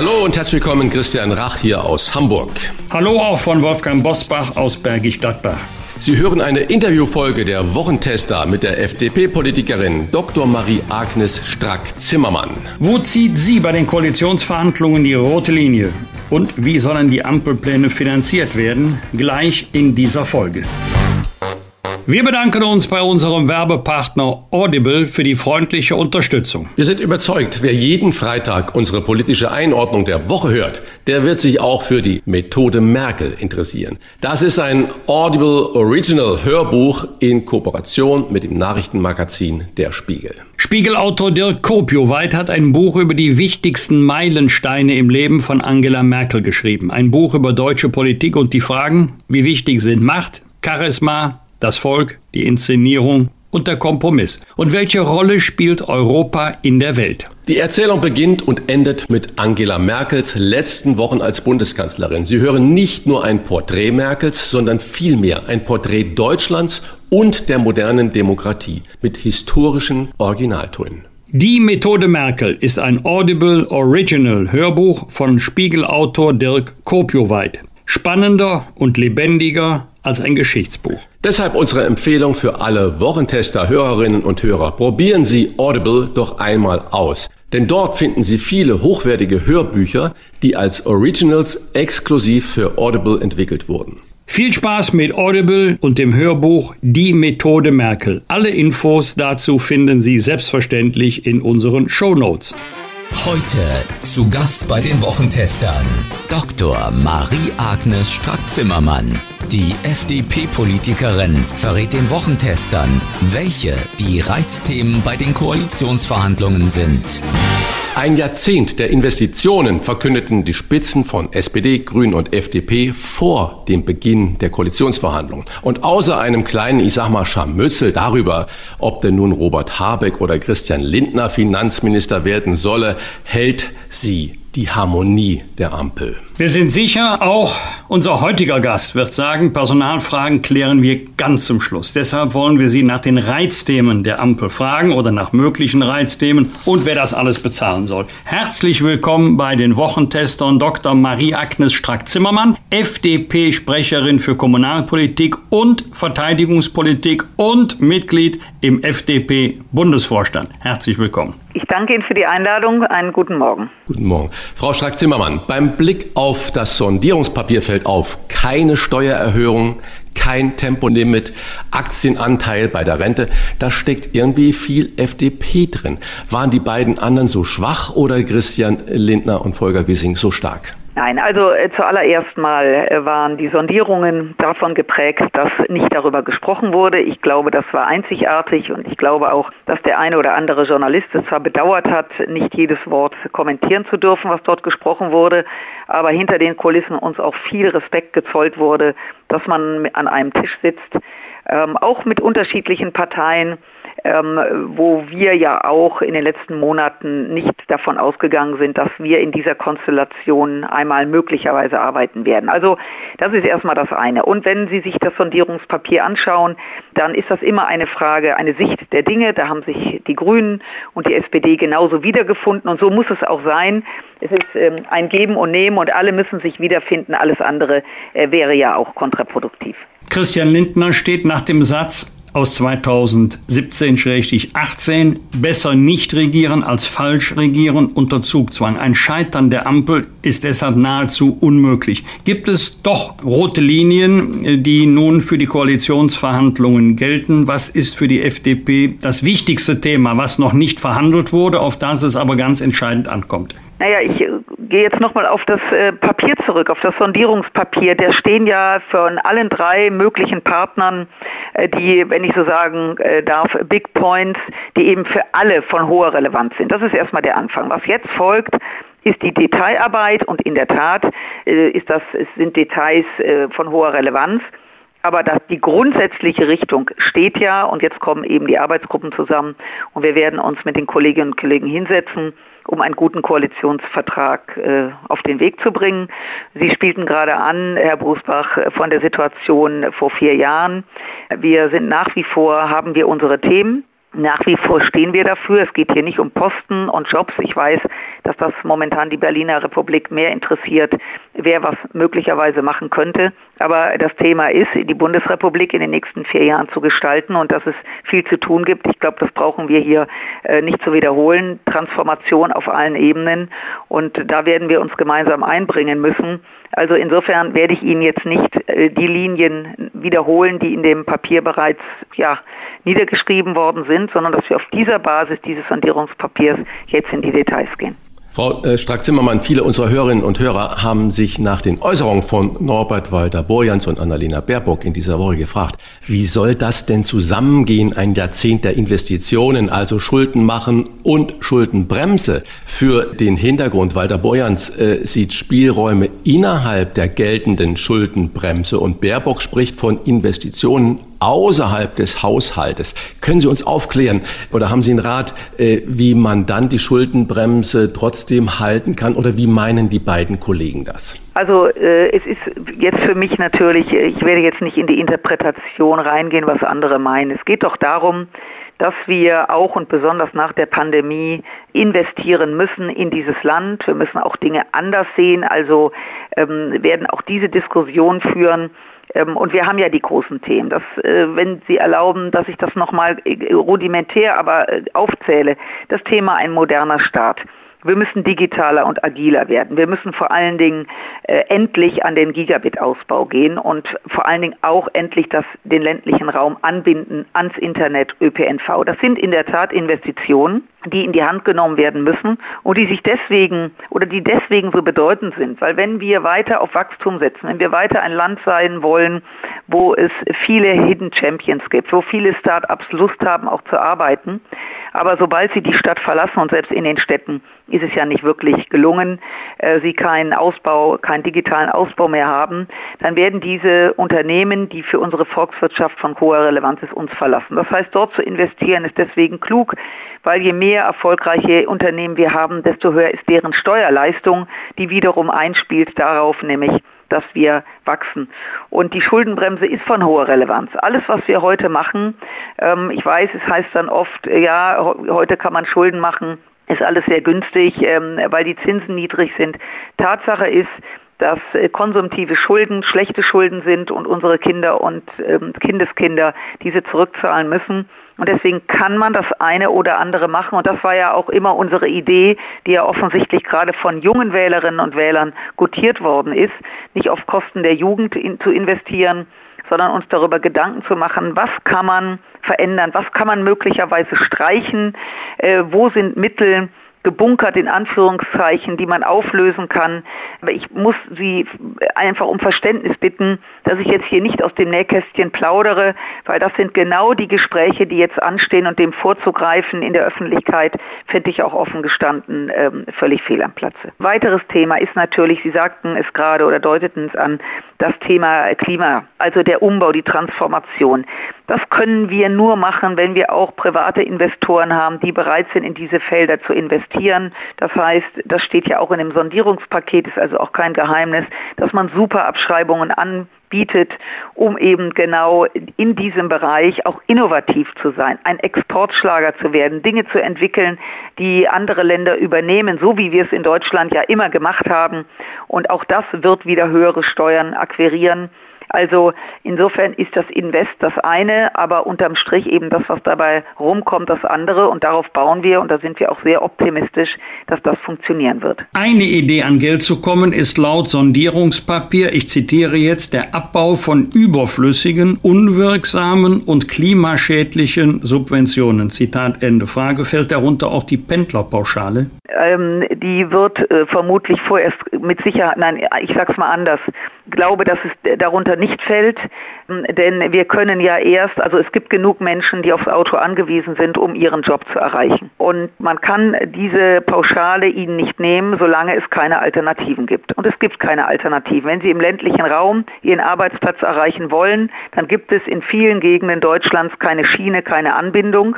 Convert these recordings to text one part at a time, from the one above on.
Hallo und herzlich willkommen, Christian Rach hier aus Hamburg. Hallo auch von Wolfgang Bosbach aus Bergisch Gladbach. Sie hören eine Interviewfolge der Wochentester mit der FDP-Politikerin Dr. Marie-Agnes Strack-Zimmermann. Wo zieht sie bei den Koalitionsverhandlungen die rote Linie? Und wie sollen die Ampelpläne finanziert werden? Gleich in dieser Folge. Wir bedanken uns bei unserem Werbepartner Audible für die freundliche Unterstützung. Wir sind überzeugt, wer jeden Freitag unsere politische Einordnung der Woche hört, der wird sich auch für die Methode Merkel interessieren. Das ist ein Audible Original Hörbuch in Kooperation mit dem Nachrichtenmagazin Der Spiegel. Spiegelautor Dirk Kopioweit hat ein Buch über die wichtigsten Meilensteine im Leben von Angela Merkel geschrieben. Ein Buch über deutsche Politik und die Fragen, wie wichtig sind Macht, Charisma, das Volk, die Inszenierung und der Kompromiss. Und welche Rolle spielt Europa in der Welt? Die Erzählung beginnt und endet mit Angela Merkels letzten Wochen als Bundeskanzlerin. Sie hören nicht nur ein Porträt Merkels, sondern vielmehr ein Porträt Deutschlands und der modernen Demokratie mit historischen Originaltönen. Die Methode Merkel ist ein Audible Original Hörbuch von Spiegelautor Dirk Kopioweit. Spannender und lebendiger als ein Geschichtsbuch. Deshalb unsere Empfehlung für alle Wochentester, Hörerinnen und Hörer. Probieren Sie Audible doch einmal aus. Denn dort finden Sie viele hochwertige Hörbücher, die als Originals exklusiv für Audible entwickelt wurden. Viel Spaß mit Audible und dem Hörbuch Die Methode Merkel. Alle Infos dazu finden Sie selbstverständlich in unseren Show Notes. Heute zu Gast bei den Wochentestern Dr. Marie-Agnes Strack-Zimmermann. Die FDP-Politikerin verrät den Wochentestern, welche die Reizthemen bei den Koalitionsverhandlungen sind. Ein Jahrzehnt der Investitionen verkündeten die Spitzen von SPD, Grünen und FDP vor dem Beginn der Koalitionsverhandlungen. Und außer einem kleinen, ich sag mal, Scharmützel darüber, ob denn nun Robert Habeck oder Christian Lindner Finanzminister werden solle, hält sie die Harmonie der Ampel. Wir sind sicher, auch unser heutiger Gast wird sagen, Personalfragen klären wir ganz zum Schluss. Deshalb wollen wir Sie nach den Reizthemen der Ampel fragen oder nach möglichen Reizthemen und wer das alles bezahlen soll. Herzlich willkommen bei den Wochentestern Dr. Marie-Agnes Strack-Zimmermann, FDP-Sprecherin für Kommunalpolitik und Verteidigungspolitik und Mitglied im FDP-Bundesvorstand. Herzlich willkommen. Ich danke Ihnen für die Einladung. Einen guten Morgen. Guten Morgen. Frau Strack-Zimmermann, beim Blick auf das Sondierungspapier fällt auf, keine Steuererhöhung, kein Tempolimit, Aktienanteil bei der Rente. Da steckt irgendwie viel FDP drin. Waren die beiden anderen so schwach oder Christian Lindner und Volker Wissing so stark? Nein, also äh, zuallererst mal äh, waren die Sondierungen davon geprägt, dass nicht darüber gesprochen wurde. Ich glaube, das war einzigartig und ich glaube auch, dass der eine oder andere Journalist es zwar bedauert hat, nicht jedes Wort kommentieren zu dürfen, was dort gesprochen wurde, aber hinter den Kulissen uns auch viel Respekt gezollt wurde, dass man an einem Tisch sitzt, ähm, auch mit unterschiedlichen Parteien ähm, wo wir ja auch in den letzten Monaten nicht davon ausgegangen sind, dass wir in dieser Konstellation einmal möglicherweise arbeiten werden. Also das ist erstmal das eine. Und wenn Sie sich das Sondierungspapier anschauen, dann ist das immer eine Frage, eine Sicht der Dinge. Da haben sich die Grünen und die SPD genauso wiedergefunden und so muss es auch sein. Es ist ähm, ein Geben und Nehmen und alle müssen sich wiederfinden. Alles andere äh, wäre ja auch kontraproduktiv. Christian Lindner steht nach dem Satz, aus 2017-18 besser nicht regieren als falsch regieren unter Zugzwang. Ein Scheitern der Ampel ist deshalb nahezu unmöglich. Gibt es doch rote Linien, die nun für die Koalitionsverhandlungen gelten? Was ist für die FDP das wichtigste Thema, was noch nicht verhandelt wurde, auf das es aber ganz entscheidend ankommt? Naja, ich gehe jetzt nochmal auf das äh, Papier zurück, auf das Sondierungspapier. Da stehen ja von allen drei möglichen Partnern äh, die, wenn ich so sagen äh, darf, Big Points, die eben für alle von hoher Relevanz sind. Das ist erstmal der Anfang. Was jetzt folgt, ist die Detailarbeit und in der Tat ist das, sind Details von hoher Relevanz. Aber das, die grundsätzliche Richtung steht ja und jetzt kommen eben die Arbeitsgruppen zusammen und wir werden uns mit den Kolleginnen und Kollegen hinsetzen, um einen guten Koalitionsvertrag äh, auf den Weg zu bringen. Sie spielten gerade an, Herr Brusbach, von der Situation vor vier Jahren. Wir sind nach wie vor, haben wir unsere Themen. Nach wie vor stehen wir dafür. Es geht hier nicht um Posten und Jobs. Ich weiß, dass das momentan die Berliner Republik mehr interessiert, wer was möglicherweise machen könnte. Aber das Thema ist, die Bundesrepublik in den nächsten vier Jahren zu gestalten und dass es viel zu tun gibt. Ich glaube, das brauchen wir hier äh, nicht zu wiederholen. Transformation auf allen Ebenen. Und da werden wir uns gemeinsam einbringen müssen. Also insofern werde ich Ihnen jetzt nicht äh, die Linien wiederholen, die in dem Papier bereits ja, niedergeschrieben worden sind, sondern dass wir auf dieser Basis dieses Sondierungspapiers jetzt in die Details gehen. Frau äh, Strack-Zimmermann, viele unserer Hörerinnen und Hörer haben sich nach den Äußerungen von Norbert Walter-Borjans und Annalena Baerbock in dieser Woche gefragt, wie soll das denn zusammengehen, ein Jahrzehnt der Investitionen, also Schulden machen und Schuldenbremse? Für den Hintergrund, Walter Borjans äh, sieht Spielräume innerhalb der geltenden Schuldenbremse und Baerbock spricht von Investitionen außerhalb des Haushaltes. Können Sie uns aufklären oder haben Sie einen Rat, äh, wie man dann die Schuldenbremse trotzdem halten kann oder wie meinen die beiden Kollegen das? Also äh, es ist jetzt für mich natürlich, ich werde jetzt nicht in die Interpretation reingehen, was andere meinen. Es geht doch darum, dass wir auch und besonders nach der Pandemie investieren müssen in dieses Land. Wir müssen auch Dinge anders sehen, also ähm, werden auch diese Diskussion führen und wir haben ja die großen Themen. Das, äh, wenn Sie erlauben, dass ich das nochmal äh, rudimentär aber äh, aufzähle, das Thema ein moderner Staat. Wir müssen digitaler und agiler werden. Wir müssen vor allen Dingen äh, endlich an den Gigabit-Ausbau gehen und vor allen Dingen auch endlich das, den ländlichen Raum anbinden ans Internet, ÖPNV. Das sind in der Tat Investitionen, die in die Hand genommen werden müssen und die sich deswegen oder die deswegen so bedeutend sind. Weil wenn wir weiter auf Wachstum setzen, wenn wir weiter ein Land sein wollen, wo es viele Hidden Champions gibt, wo viele Start-ups Lust haben, auch zu arbeiten, aber sobald sie die Stadt verlassen und selbst in den Städten ist es ja nicht wirklich gelungen, äh, sie keinen Ausbau, keinen digitalen Ausbau mehr haben, dann werden diese Unternehmen, die für unsere Volkswirtschaft von hoher Relevanz ist, uns verlassen. Das heißt, dort zu investieren ist deswegen klug, weil je mehr erfolgreiche Unternehmen wir haben, desto höher ist deren Steuerleistung, die wiederum einspielt darauf, nämlich dass wir wachsen. Und die Schuldenbremse ist von hoher Relevanz. Alles, was wir heute machen, ähm, ich weiß, es heißt dann oft, ja, heute kann man Schulden machen, ist alles sehr günstig, ähm, weil die Zinsen niedrig sind. Tatsache ist, dass äh, konsumtive Schulden schlechte Schulden sind und unsere Kinder und ähm, Kindeskinder diese zurückzahlen müssen. Und deswegen kann man das eine oder andere machen. Und das war ja auch immer unsere Idee, die ja offensichtlich gerade von jungen Wählerinnen und Wählern gutiert worden ist, nicht auf Kosten der Jugend zu investieren, sondern uns darüber Gedanken zu machen, was kann man verändern, was kann man möglicherweise streichen, äh, wo sind Mittel, gebunkert in Anführungszeichen, die man auflösen kann. Aber ich muss Sie einfach um Verständnis bitten, dass ich jetzt hier nicht aus dem Nähkästchen plaudere, weil das sind genau die Gespräche, die jetzt anstehen und dem vorzugreifen in der Öffentlichkeit, finde ich auch offen gestanden ähm, völlig fehl am Platze. Weiteres Thema ist natürlich, Sie sagten es gerade oder deuteten es an, das Thema Klima, also der Umbau, die Transformation. Das können wir nur machen, wenn wir auch private Investoren haben, die bereit sind, in diese Felder zu investieren. Das heißt, das steht ja auch in dem Sondierungspaket, ist also auch kein Geheimnis, dass man super Abschreibungen anbietet, um eben genau in diesem Bereich auch innovativ zu sein, ein Exportschlager zu werden, Dinge zu entwickeln, die andere Länder übernehmen, so wie wir es in Deutschland ja immer gemacht haben. Und auch das wird wieder höhere Steuern akquirieren. Also insofern ist das Invest das eine, aber unterm Strich eben das, was dabei rumkommt, das andere. Und darauf bauen wir und da sind wir auch sehr optimistisch, dass das funktionieren wird. Eine Idee an Geld zu kommen ist laut Sondierungspapier, ich zitiere jetzt, der Abbau von überflüssigen, unwirksamen und klimaschädlichen Subventionen. Zitat Ende. Frage, fällt darunter auch die Pendlerpauschale? ähm, die wird äh, vermutlich vorerst mit Sicherheit, nein, ich sag's mal anders, glaube, dass es darunter nicht fällt, ähm, denn wir können ja erst, also es gibt genug Menschen, die aufs Auto angewiesen sind, um ihren Job zu erreichen. Und man kann diese Pauschale ihnen nicht nehmen, solange es keine Alternativen gibt. Und es gibt keine Alternativen. Wenn Sie im ländlichen Raum Ihren Arbeitsplatz erreichen wollen, dann gibt es in vielen Gegenden Deutschlands keine Schiene, keine Anbindung.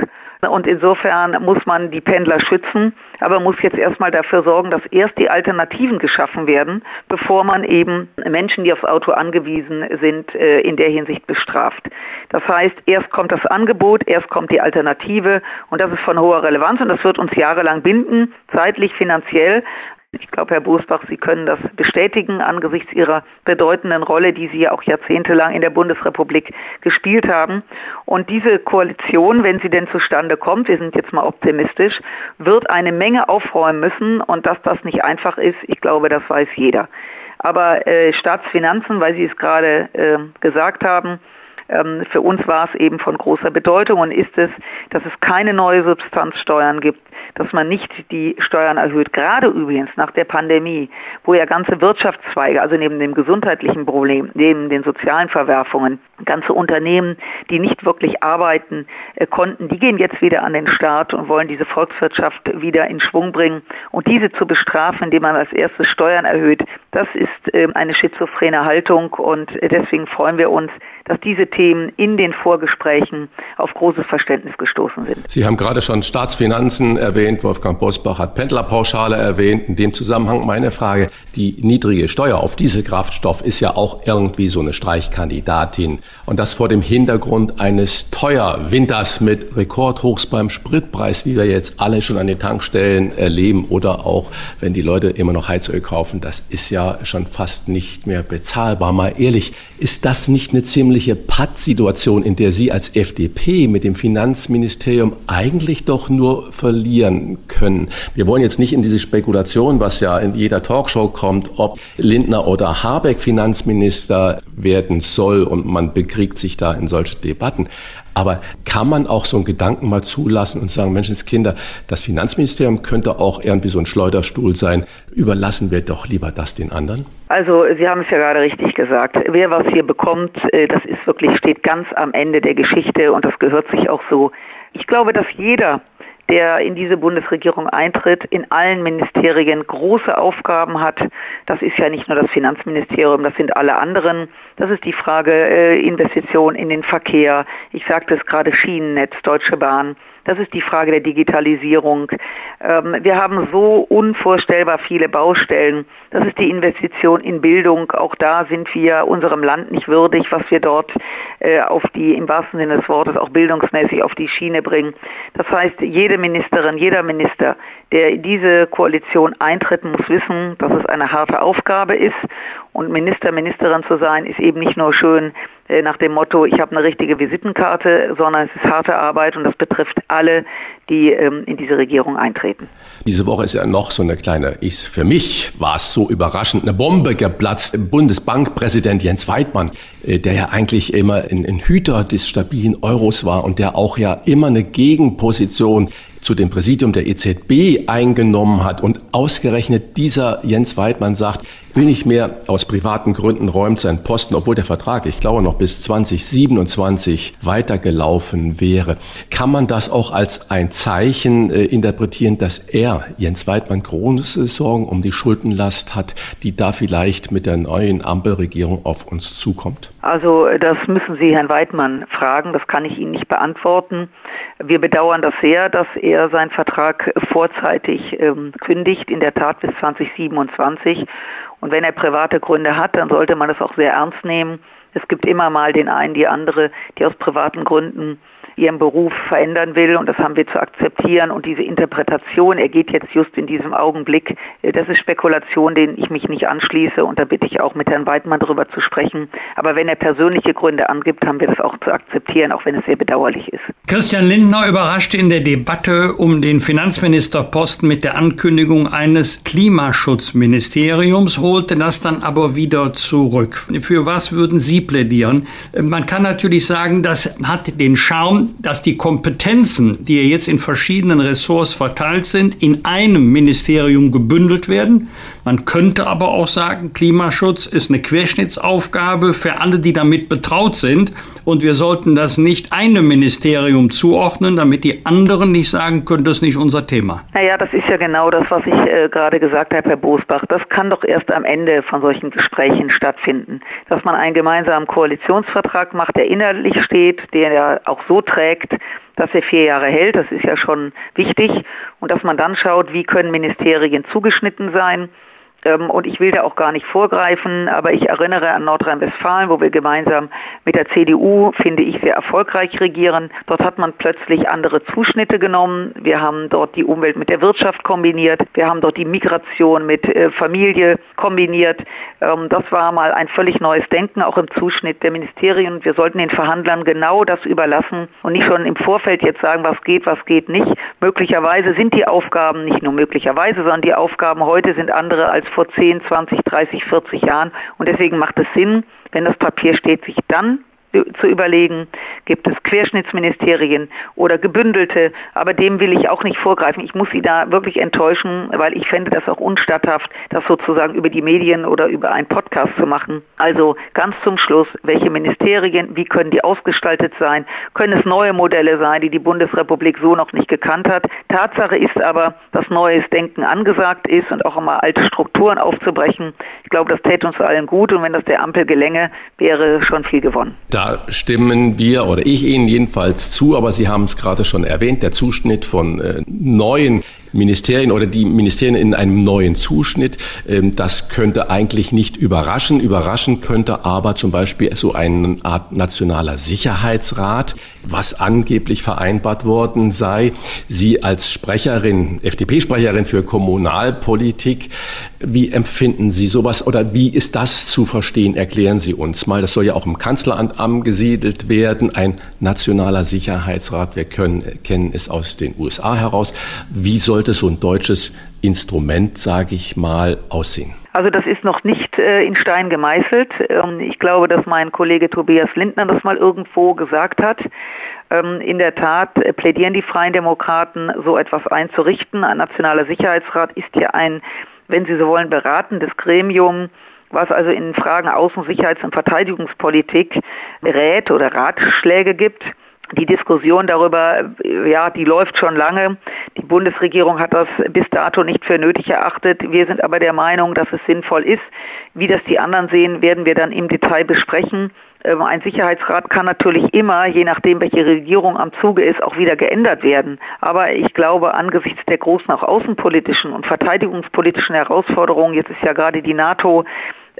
Und insofern muss man die Pendler schützen, aber muss jetzt erstmal dafür sorgen, dass erst die Alternativen geschaffen werden, bevor man eben Menschen, die aufs Auto angewiesen sind, äh, in der Hinsicht bestraft. Das heißt, erst kommt das Angebot, erst kommt die Alternative und das ist von hoher Relevanz und das wird uns jahrelang binden, zeitlich, finanziell. Ich glaube, Herr Bosbach, Sie können das bestätigen angesichts Ihrer bedeutenden Rolle, die Sie ja auch jahrzehntelang in der Bundesrepublik gespielt haben. Und diese Koalition, wenn sie denn zustande kommt, wir sind jetzt mal optimistisch, wird eine Menge aufräumen müssen. Und dass das nicht einfach ist, ich glaube, das weiß jeder. Aber äh, Staatsfinanzen, weil Sie es gerade äh, gesagt haben, ähm, für uns war es eben von großer Bedeutung und ist es, dass es keine neue Substanzsteuern gibt, dass man nicht die Steuern erhöht, gerade übrigens nach der Pandemie, wo ja ganze Wirtschaftszweige, also neben dem gesundheitlichen Problem, neben den sozialen Verwerfungen, ganze Unternehmen, die nicht wirklich arbeiten äh, konnten, die gehen jetzt wieder an den Start und wollen diese Volkswirtschaft wieder in Schwung bringen. Und diese zu bestrafen, indem man als erstes Steuern erhöht, das ist äh, eine schizophrene Haltung und äh, deswegen freuen wir uns, dass diese Themen in den Vorgesprächen auf großes Verständnis gestoßen sind. Sie haben gerade schon Staatsfinanzen erwähnt. Wolfgang Bosbach hat Pendlerpauschale erwähnt. In dem Zusammenhang meine Frage. Die niedrige Steuer auf Dieselkraftstoff ist ja auch irgendwie so eine Streichkandidatin. Und das vor dem Hintergrund eines Teuerwinters mit Rekordhochs beim Spritpreis, wie wir jetzt alle schon an den Tankstellen erleben oder auch, wenn die Leute immer noch Heizöl kaufen. Das ist ja schon fast nicht mehr bezahlbar. Mal ehrlich, ist das nicht eine ziemlich ziemliche Pattsituation, in der Sie als FDP mit dem Finanzministerium eigentlich doch nur verlieren können. Wir wollen jetzt nicht in diese Spekulation, was ja in jeder Talkshow kommt, ob Lindner oder Habeck Finanzminister werden soll und man bekriegt sich da in solche Debatten. Aber kann man auch so einen Gedanken mal zulassen und sagen, Menschenskinder, das Finanzministerium könnte auch irgendwie so ein Schleuderstuhl sein. Überlassen wir doch lieber das den anderen? Also Sie haben es ja gerade richtig gesagt. Wer was hier bekommt, äh, das ist wirklich, steht ganz am Ende der Geschichte und das gehört sich auch so. Ich glaube, dass jeder der in diese Bundesregierung eintritt, in allen Ministerien große Aufgaben hat. Das ist ja nicht nur das Finanzministerium, das sind alle anderen. Das ist die Frage äh, Investition in den Verkehr. Ich sagte es gerade Schienennetz, Deutsche Bahn. Das ist die Frage der Digitalisierung. Ähm, wir haben so unvorstellbar viele Baustellen. Das ist die Investition in Bildung. Auch da sind wir unserem Land nicht würdig, was wir dort äh, auf die, im wahrsten Sinne des Wortes, auch bildungsmäßig auf die Schiene bringen. Das heißt, jede Ministerin, jeder Minister, der in diese Koalition eintritt, muss wissen, dass es eine harte Aufgabe ist. Und Minister, Ministerin zu sein, ist eben nicht nur schön nach dem Motto, ich habe eine richtige Visitenkarte, sondern es ist harte Arbeit und das betrifft alle, die ähm, in diese Regierung eintreten. Diese Woche ist ja noch so eine kleine, ich, für mich war es so überraschend, eine Bombe geplatzt. Bundesbankpräsident Jens Weidmann, äh, der ja eigentlich immer ein, ein Hüter des stabilen Euros war und der auch ja immer eine Gegenposition zu dem Präsidium der EZB eingenommen hat. Und ausgerechnet dieser Jens Weidmann sagt, will nicht mehr aus privaten Gründen räumt seinen Posten, obwohl der Vertrag, ich glaube, noch bis 2027 weitergelaufen wäre. Kann man das auch als ein Zeichen äh, interpretieren, dass er, Jens Weidmann, große Sorgen um die Schuldenlast hat, die da vielleicht mit der neuen Ampelregierung auf uns zukommt? Also das müssen Sie Herrn Weidmann fragen, das kann ich Ihnen nicht beantworten. Wir bedauern das sehr, dass er seinen Vertrag vorzeitig ähm, kündigt, in der Tat bis 2027. Und wenn er private Gründe hat, dann sollte man das auch sehr ernst nehmen. Es gibt immer mal den einen, die andere, die aus privaten Gründen ihren Beruf verändern will und das haben wir zu akzeptieren und diese Interpretation, er geht jetzt just in diesem Augenblick, äh, das ist Spekulation, denen ich mich nicht anschließe und da bitte ich auch mit Herrn Weidmann darüber zu sprechen. Aber wenn er persönliche Gründe angibt, haben wir das auch zu akzeptieren, auch wenn es sehr bedauerlich ist. Christian Lindner überraschte in der Debatte um den Finanzministerposten mit der Ankündigung eines Klimaschutzministeriums, holte das dann aber wieder zurück. Für was würden Sie plädieren? Man kann natürlich sagen, das hat den Charme dass die Kompetenzen, die jetzt in verschiedenen Ressorts verteilt sind, in einem Ministerium gebündelt werden. Man könnte aber auch sagen, Klimaschutz ist eine Querschnittsaufgabe für alle, die damit betraut sind. Und wir sollten das nicht einem Ministerium zuordnen, damit die anderen nicht sagen können, das ist nicht unser Thema. Naja, das ist ja genau das, was ich äh, gerade gesagt habe, Herr Bosbach. Das kann doch erst am Ende von solchen Gesprächen stattfinden. Dass man einen gemeinsamen Koalitionsvertrag macht, der inhaltlich steht, der ja auch so trägt, dass er vier Jahre hält. Das ist ja schon wichtig. Und dass man dann schaut, wie können Ministerien zugeschnitten sein und ich will da auch gar nicht vorgreifen, aber ich erinnere an Nordrhein-Westfalen, wo wir gemeinsam mit der CDU, finde ich, sehr erfolgreich regieren. Dort hat man plötzlich andere Zuschnitte genommen. Wir haben dort die Umwelt mit der Wirtschaft kombiniert. Wir haben dort die Migration mit äh, Familie kombiniert. Ähm, das war mal ein völlig neues Denken, auch im Zuschnitt der Ministerien. Wir sollten den Verhandlern genau das überlassen und nicht schon im Vorfeld jetzt sagen, was geht, was geht nicht. Möglicherweise sind die Aufgaben, nicht nur möglicherweise, sondern die Aufgaben heute sind andere als vor 10, 20, 30, 40 Jahren. Und deswegen macht es Sinn, wenn das Papier steht, sich dann zu überlegen, gibt es Querschnittsministerien oder gebündelte, aber dem will ich auch nicht vorgreifen. Ich muss Sie da wirklich enttäuschen, weil ich fände das auch unstatthaft, das sozusagen über die Medien oder über einen Podcast zu machen. Also ganz zum Schluss, welche Ministerien, wie können die ausgestaltet sein? Können es neue Modelle sein, die die Bundesrepublik so noch nicht gekannt hat? Tatsache ist aber, dass neues Denken angesagt ist und auch immer alte Strukturen aufzubrechen. Ich glaube, das täte uns allen gut und wenn das der Ampel gelänge, wäre schon viel gewonnen. Da da stimmen wir oder ich Ihnen jedenfalls zu, aber Sie haben es gerade schon erwähnt, der Zuschnitt von äh, neuen Ministerien oder die Ministerien in einem neuen Zuschnitt. Ähm, das könnte eigentlich nicht überraschen. Überraschen könnte aber zum Beispiel so eine Art nationaler Sicherheitsrat, was angeblich vereinbart worden sei. Sie als Sprecherin, FDP-Sprecherin für Kommunalpolitik, wie empfinden Sie sowas oder wie ist das zu verstehen? Erklären Sie uns mal. Das soll ja auch im Kanzleramt angesiedelt werden. Ein nationaler Sicherheitsrat. Wir können, kennen es aus den USA heraus. Wie soll sollte so ein deutsches Instrument, sage ich mal, aussehen? Also das ist noch nicht äh, in Stein gemeißelt. Ähm, ich glaube, dass mein Kollege Tobias Lindner das mal irgendwo gesagt hat. Ähm, in der Tat äh, plädieren die Freien Demokraten, so etwas einzurichten. Ein nationaler Sicherheitsrat ist ja ein, wenn Sie so wollen, beratendes Gremium, was also in Fragen Außen-, Sicherheits- und Verteidigungspolitik rät oder Ratschläge gibt. Die Diskussion darüber, ja, die läuft schon lange. Die Bundesregierung hat das bis dato nicht für nötig erachtet. Wir sind aber der Meinung, dass es sinnvoll ist. Wie das die anderen sehen, werden wir dann im Detail besprechen. Ähm, ein Sicherheitsrat kann natürlich immer, je nachdem, welche Regierung am Zuge ist, auch wieder geändert werden. Aber ich glaube, angesichts der großen auch außenpolitischen und verteidigungspolitischen Herausforderungen, jetzt ist ja gerade die NATO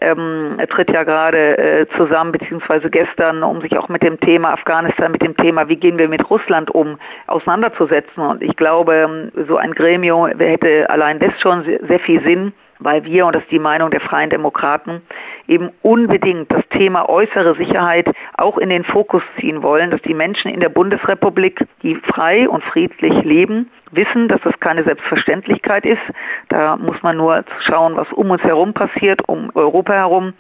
ähm, tritt ja gerade äh, zusammen, beziehungsweise gestern, um sich auch mit dem Thema Afghanistan, mit dem Thema, wie gehen wir mit Russland um, auseinanderzusetzen. Und ich glaube, ähm, so ein Gremium hätte allein das schon sehr viel Sinn weil wir, und das ist die Meinung der Freien Demokraten, eben unbedingt das Thema äußere Sicherheit auch in den Fokus ziehen wollen, dass die Menschen in der Bundesrepublik, die frei und friedlich leben, wissen, dass das keine Selbstverständlichkeit ist. Da muss man nur schauen, was um uns herum passiert, um Europa herum,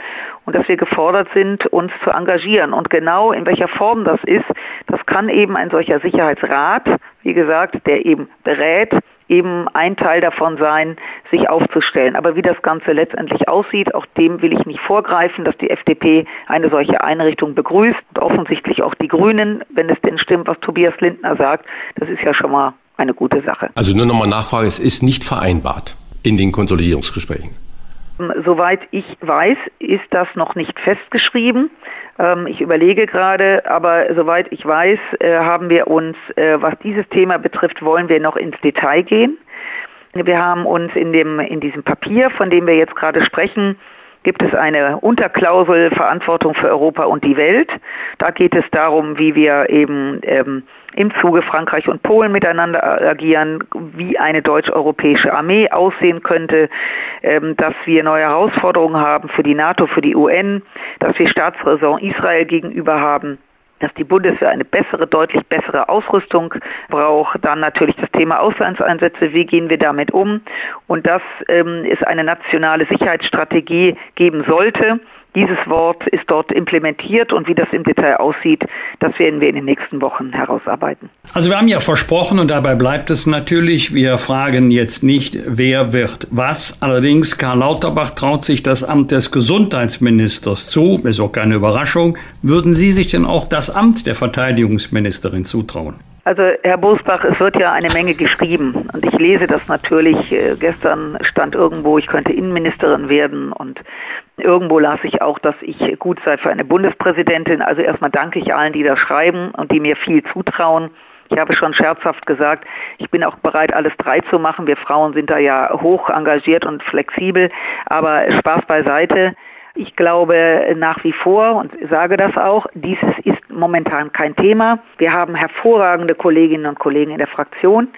und dass wir gefordert sind, uns zu engagieren. Und genau in welcher Form das ist, das kann eben ein solcher Sicherheitsrat, wie gesagt, der eben berät, eben ein Teil davon sein, sich aufzustellen. Aber wie das Ganze letztendlich aussieht, auch dem will ich nicht vorgreifen, dass die FDP eine solche Einrichtung begrüßt und offensichtlich auch die Grünen, wenn es denn stimmt, was Tobias Lindner sagt, das ist ja schon mal eine gute Sache. Also nur nochmal Nachfrage, es ist nicht vereinbart in den Konsolidierungsgesprächen. Soweit ich weiß, ist das noch nicht festgeschrieben. Ähm, ich überlege gerade, aber soweit ich weiß, äh, haben wir uns, äh, was dieses Thema betrifft, wollen wir noch ins Detail gehen. Wir haben uns in, dem, in diesem Papier, von dem wir jetzt gerade sprechen, gibt es eine Unterklausel Verantwortung für Europa und die Welt. Da geht es darum, wie wir eben ähm, im Zuge Frankreich und Polen miteinander agieren, wie eine deutsch-europäische Armee aussehen könnte, ähm, dass wir neue Herausforderungen haben für die NATO, für die UN, dass wir Staatsräson Israel gegenüber haben dass die Bundeswehr eine bessere, deutlich bessere Ausrüstung braucht. Dann natürlich das Thema Auslandseinsätze, wie gehen wir damit um? Und dass ähm, es eine nationale Sicherheitsstrategie geben sollte, dieses Wort ist dort implementiert und wie das im Detail aussieht, das werden wir in den nächsten Wochen herausarbeiten. Also wir haben ja versprochen und dabei bleibt es natürlich, wir fragen jetzt nicht, wer wird was. Allerdings, Karl Lauterbach traut sich das Amt des Gesundheitsministers zu, ist auch keine Überraschung. Würden Sie sich denn auch das Amt der Verteidigungsministerin zutrauen? Also Herr Bosbach, es wird ja eine Menge geschrieben und ich lese das natürlich. Äh, gestern stand irgendwo, ich könnte Innenministerin werden und irgendwo las ich auch, dass ich gut sei für eine Bundespräsidentin. Also erstmal danke ich allen, die da schreiben und die mir viel zutrauen. Ich habe schon scherzhaft gesagt, ich bin auch bereit, alles drei zu machen. Wir Frauen sind da ja hoch engagiert und flexibel, aber Spaß beiseite. Ich glaube nach wie vor und sage das auch, dieses ist momentan kein Thema. Wir haben hervorragende Kolleginnen und Kollegen in der Fraktion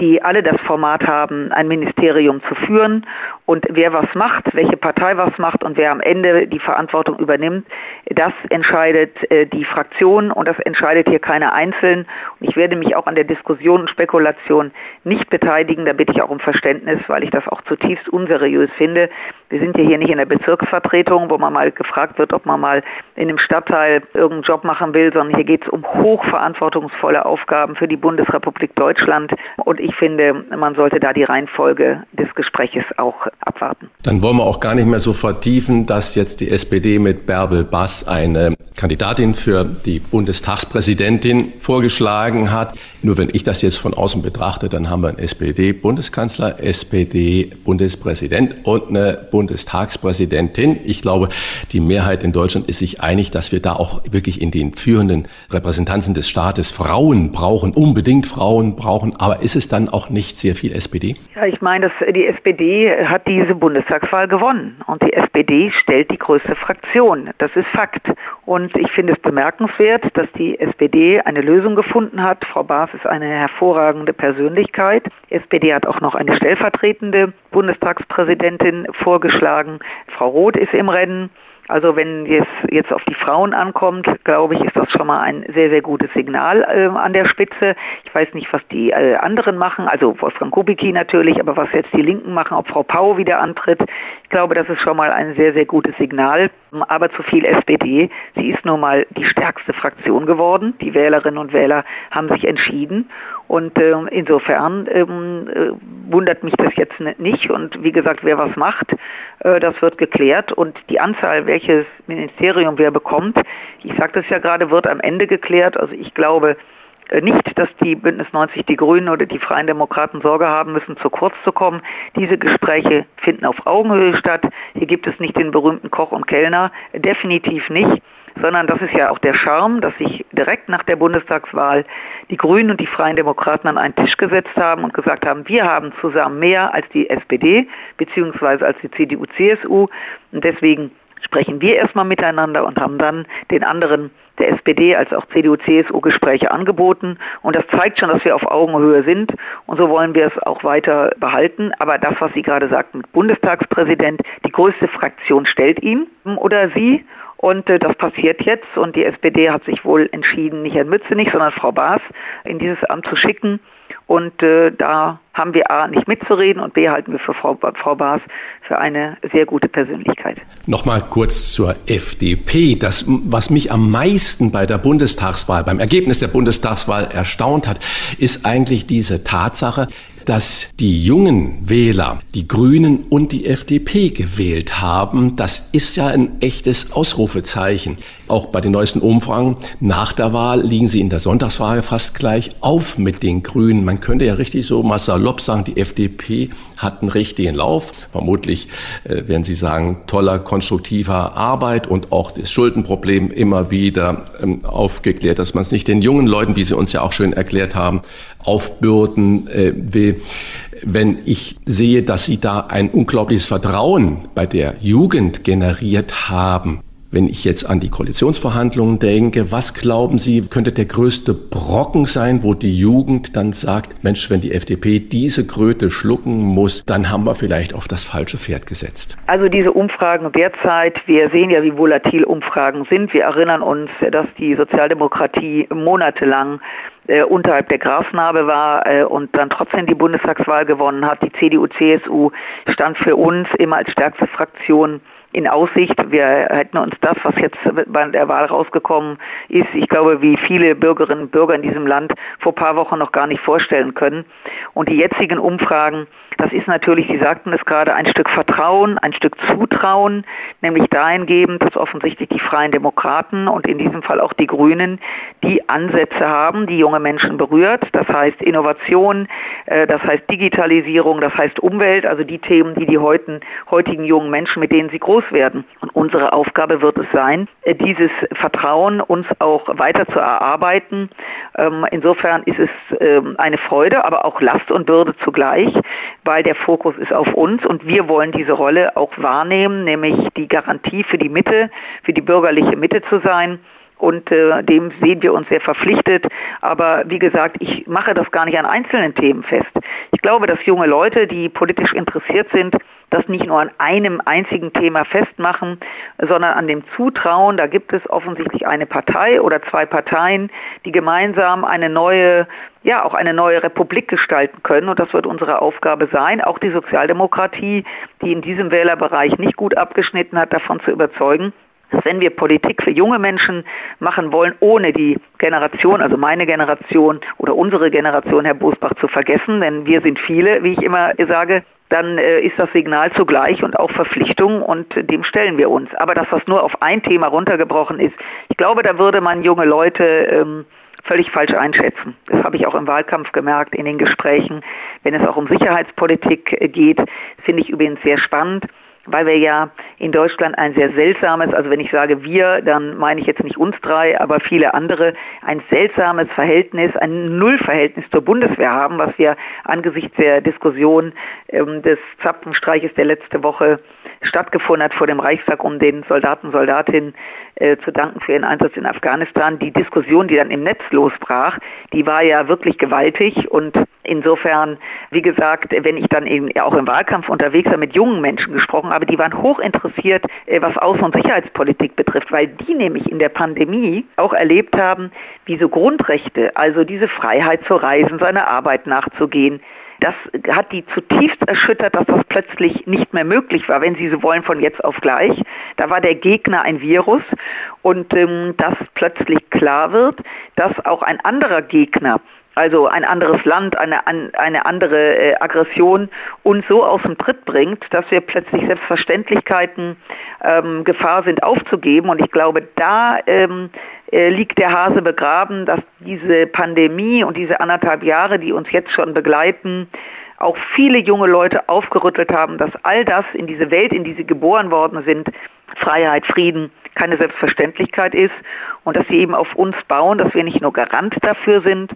die alle das Format haben, ein Ministerium zu führen. Und wer was macht, welche Partei was macht und wer am Ende die Verantwortung übernimmt, das entscheidet äh, die Fraktion und das entscheidet hier keiner einzeln. Und ich werde mich auch an der Diskussion und Spekulation nicht beteiligen. Da bitte ich auch um Verständnis, weil ich das auch zutiefst unseriös finde. Wir sind ja hier nicht in der Bezirksvertretung, wo man mal gefragt wird, ob man mal in einem Stadtteil irgendeinen Job machen will, sondern hier geht es um hochverantwortungsvolle Aufgaben für die Bundesrepublik Deutschland. Und ich finde, man sollte da die Reihenfolge des Gespräches auch abwarten. Dann wollen wir auch gar nicht mehr so vertiefen, dass jetzt die SPD mit Bärbel Bass eine Kandidatin für die Bundestagspräsidentin vorgeschlagen hat. Nur wenn ich das jetzt von außen betrachte, dann haben wir einen SPD-Bundeskanzler, SPD-Bundespräsident und eine Bundestagspräsidentin. Ich glaube, die Mehrheit in Deutschland ist sich einig, dass wir da auch wirklich in den führenden Repräsentanzen des Staates Frauen brauchen, unbedingt Frauen brauchen. Aber ist es dann auch nicht sehr viel SPD? Ja, ich meine, dass die SPD hat diese Bundestagswahl gewonnen und die SPD stellt die größte Fraktion. Das ist Fakt. Und ich finde es bemerkenswert, dass die SPD eine Lösung gefunden hat. Frau Baas ist eine hervorragende Persönlichkeit. Die SPD hat auch noch eine stellvertretende Bundestagspräsidentin vorgeschlagen. Frau Roth ist im Rennen. Also wenn es jetzt auf die Frauen ankommt, glaube ich, ist das schon mal ein sehr, sehr gutes Signal äh, an der Spitze. Ich weiß nicht, was die äh, anderen machen, also Wolfgang Kubicki natürlich, aber was jetzt die Linken machen, ob Frau Pau wieder antritt. Ich glaube, das ist schon mal ein sehr, sehr gutes Signal. Aber zu viel SPD. Sie ist nun mal die stärkste Fraktion geworden. Die Wählerinnen und Wähler haben sich entschieden. Und äh, insofern ähm, äh, wundert mich das jetzt nicht. Und wie gesagt, wer was macht, äh, das wird geklärt. Und die Anzahl, welches Ministerium wer bekommt, ich sagte es ja gerade, wird am Ende geklärt. Also ich glaube nicht, dass die Bündnis 90 Die Grünen oder die Freien Demokraten Sorge haben müssen, zu kurz zu kommen. Diese Gespräche finden auf Augenhöhe statt. Hier gibt es nicht den berühmten Koch und Kellner, definitiv nicht sondern das ist ja auch der Charme, dass sich direkt nach der Bundestagswahl die Grünen und die Freien Demokraten an einen Tisch gesetzt haben und gesagt haben, wir haben zusammen mehr als die SPD beziehungsweise als die CDU, CSU und deswegen sprechen wir erstmal miteinander und haben dann den anderen der SPD als auch CDU, CSU Gespräche angeboten. Und das zeigt schon, dass wir auf Augenhöhe sind. Und so wollen wir es auch weiter behalten. Aber das, was Sie gerade sagten, Bundestagspräsident, die größte Fraktion stellt ihn oder sie. Und äh, das passiert jetzt und die SPD hat sich wohl entschieden, nicht Herrn Mützenich, sondern Frau Baas in dieses Amt zu schicken. Und äh, da haben wir A nicht mitzureden und B halten wir für Frau, Frau Baas für eine sehr gute Persönlichkeit. Nochmal kurz zur FDP. Das, was mich am meisten bei der Bundestagswahl, beim Ergebnis der Bundestagswahl erstaunt hat, ist eigentlich diese Tatsache, dass die jungen Wähler die Grünen und die FDP gewählt haben. Das ist ja ein echtes Ausrufezeichen. Auch bei den neuesten Umfragen nach der Wahl liegen sie in der Sonntagsfrage fast gleich auf mit den Grünen. Man könnte ja richtig so mal salopp sagen, die FDP hat einen richtigen Lauf. Vermutlich äh, werden Sie sagen, toller, konstruktiver Arbeit und auch das Schuldenproblem immer wieder ähm, aufgeklärt, dass man es nicht den jungen Leuten, wie Sie uns ja auch schön erklärt haben, aufbürden äh, will. Wenn ich sehe, dass Sie da ein unglaubliches Vertrauen bei der Jugend generiert haben, wenn ich jetzt an die Koalitionsverhandlungen denke, was glauben Sie, könnte der größte Brocken sein, wo die Jugend dann sagt, Mensch, wenn die FDP diese Kröte schlucken muss, dann haben wir vielleicht auf das falsche Pferd gesetzt? Also diese Umfragen derzeit, wir sehen ja, wie volatil Umfragen sind. Wir erinnern uns, dass die Sozialdemokratie monatelang äh, unterhalb der Grasnarbe war äh, und dann trotzdem die Bundestagswahl gewonnen hat. Die CDU, CSU stand für uns immer als stärkste Fraktion in Aussicht. Wir hätten uns das, was jetzt bei der Wahl rausgekommen ist, ich glaube, wie viele Bürgerinnen und Bürger in diesem Land vor ein paar Wochen noch gar nicht vorstellen können. Und die jetzigen Umfragen, das ist natürlich, Sie sagten es gerade, ein Stück Vertrauen, ein Stück Zutrauen, nämlich dahingehend, dass offensichtlich die Freien Demokraten und in diesem Fall auch die Grünen die Ansätze haben, die junge Menschen berührt. Das heißt Innovation, äh, das heißt Digitalisierung, das heißt Umwelt, also die Themen, die die heutigen, heutigen jungen Menschen, mit denen sie groß werden. Und unsere Aufgabe wird es sein, äh, dieses Vertrauen uns auch weiter zu erarbeiten. Ähm, insofern ist es ähm, eine Freude, aber auch Last und Bürde zugleich, weil der Fokus ist auf uns und wir wollen diese Rolle auch wahrnehmen, nämlich die Garantie für die Mitte, für die bürgerliche Mitte zu sein und äh, dem sehen wir uns sehr verpflichtet. Aber wie gesagt, ich mache das gar nicht an einzelnen Themen fest. Ich glaube, dass junge Leute, die politisch interessiert sind, das nicht nur an einem einzigen Thema festmachen, sondern an dem Zutrauen, da gibt es offensichtlich eine Partei oder zwei Parteien, die gemeinsam eine neue, ja, auch eine neue Republik gestalten können. Und das wird unsere Aufgabe sein, auch die Sozialdemokratie, die in diesem Wählerbereich nicht gut abgeschnitten hat, davon zu überzeugen, dass wenn wir Politik für junge Menschen machen wollen, ohne die Generation, also meine Generation oder unsere Generation, Herr Bosbach, zu vergessen, denn wir sind viele, wie ich immer sage, dann äh, ist das Signal zugleich und auch Verpflichtung und dem stellen wir uns. Aber dass das nur auf ein Thema runtergebrochen ist, ich glaube, da würde man junge Leute ähm, völlig falsch einschätzen. Das habe ich auch im Wahlkampf gemerkt, in den Gesprächen. Wenn es auch um Sicherheitspolitik äh, geht, finde ich übrigens sehr spannend weil wir ja in Deutschland ein sehr seltsames, also wenn ich sage wir, dann meine ich jetzt nicht uns drei, aber viele andere, ein seltsames Verhältnis, ein Nullverhältnis zur Bundeswehr haben, was wir angesichts der Diskussion ähm, des Zapfenstreiches, der letzte Woche stattgefunden hat vor dem Reichstag, um den Soldaten, Soldatinnen äh, zu danken für ihren Einsatz in Afghanistan. Die Diskussion, die dann im Netz losbrach, die war ja wirklich gewaltig und insofern, wie gesagt, wenn ich dann eben auch im Wahlkampf unterwegs war, mit jungen Menschen gesprochen habe, die waren hoch interessiert, äh, was Außen- und Sicherheitspolitik betrifft, weil die nämlich in der Pandemie auch erlebt haben, wie so Grundrechte, also diese Freiheit zu reisen, seiner Arbeit nachzugehen, das hat die zutiefst erschüttert, dass das plötzlich nicht mehr möglich war, wenn Sie so wollen, von jetzt auf gleich. Da war der Gegner ein Virus und ähm, dass plötzlich klar wird, dass auch ein anderer Gegner also ein anderes Land, eine, eine andere äh, Aggression uns so aus dem Tritt bringt, dass wir plötzlich Selbstverständlichkeiten ähm, Gefahr sind aufzugeben. Und ich glaube, da ähm, äh, liegt der Hase begraben, dass diese Pandemie und diese anderthalb Jahre, die uns jetzt schon begleiten, auch viele junge Leute aufgerüttelt haben, dass all das in diese Welt, in die sie geboren worden sind, Freiheit, Frieden, keine Selbstverständlichkeit ist und dass sie eben auf uns bauen, dass wir nicht nur Garant dafür sind,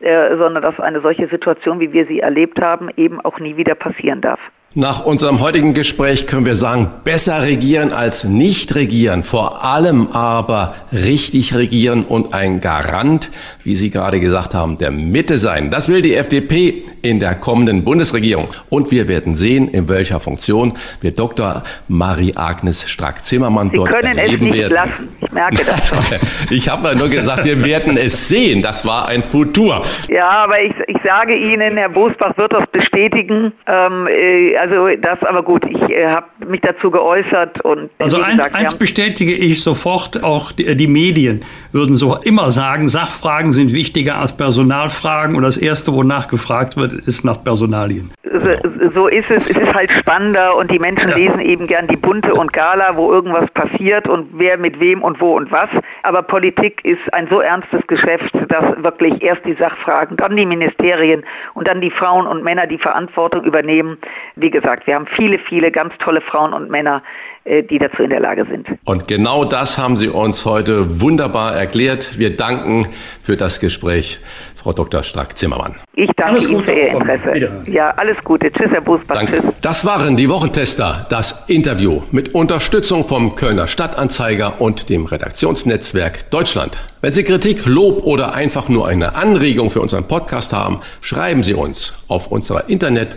äh, sondern dass eine solche Situation, wie wir sie erlebt haben, eben auch nie wieder passieren darf. Nach unserem heutigen Gespräch können wir sagen, besser regieren als nicht regieren, vor allem aber richtig regieren und ein Garant, wie Sie gerade gesagt haben, der Mitte sein. Das will die FDP in der kommenden Bundesregierung. Und wir werden sehen, in welcher Funktion wir Dr. Marie-Agnes Strack-Zimmermann dort können erleben es nicht werden. Lassen. Ich merke das schon. ich habe nur gesagt, wir werden es sehen. Das war ein Futur. Ja, aber ich, ich sage Ihnen, Herr Bosbach wird das bestätigen. Ähm, äh, also das, aber gut, ich äh, habe mich dazu geäußert und also gesagt, eins, bestätige ich sofort, auch die, die, Medien würden so immer sagen, Sachfragen sind wichtiger als Personalfragen und das erste, wonach gefragt wird, ist nach Personalien. So, so ist es. Es ist halt spannender und die Menschen ja. lesen eben gern die Bunte und Gala, wo irgendwas passiert und wer mit wem und wo und was. Aber Politik ist ein so ernstes Geschäft, dass wirklich erst die Sachfragen, dann die Ministerien und dann die Frauen und Männer die Verantwortung übernehmen. Wie gesagt, wir haben viele, viele ganz tolle Frauen und Männer, äh, die dazu in der Lage sind. Und genau das haben Sie uns heute wunderbar erklärt. Wir danken für das Gespräch, Frau Dr. Strack-Zimmermann. Ich danke alles Ihnen für Ihr Interesse. Ja, alles Gute. Tschüss, Herr Busbach. Danke. Tschüss. Das waren die Wochentester, das Interview mit Unterstützung vom Kölner Stadtanzeiger und dem Redaktionsnetzwerk Deutschland. Wenn Sie Kritik, Lob oder einfach nur eine Anregung für unseren Podcast haben, schreiben Sie uns auf unserer Internet-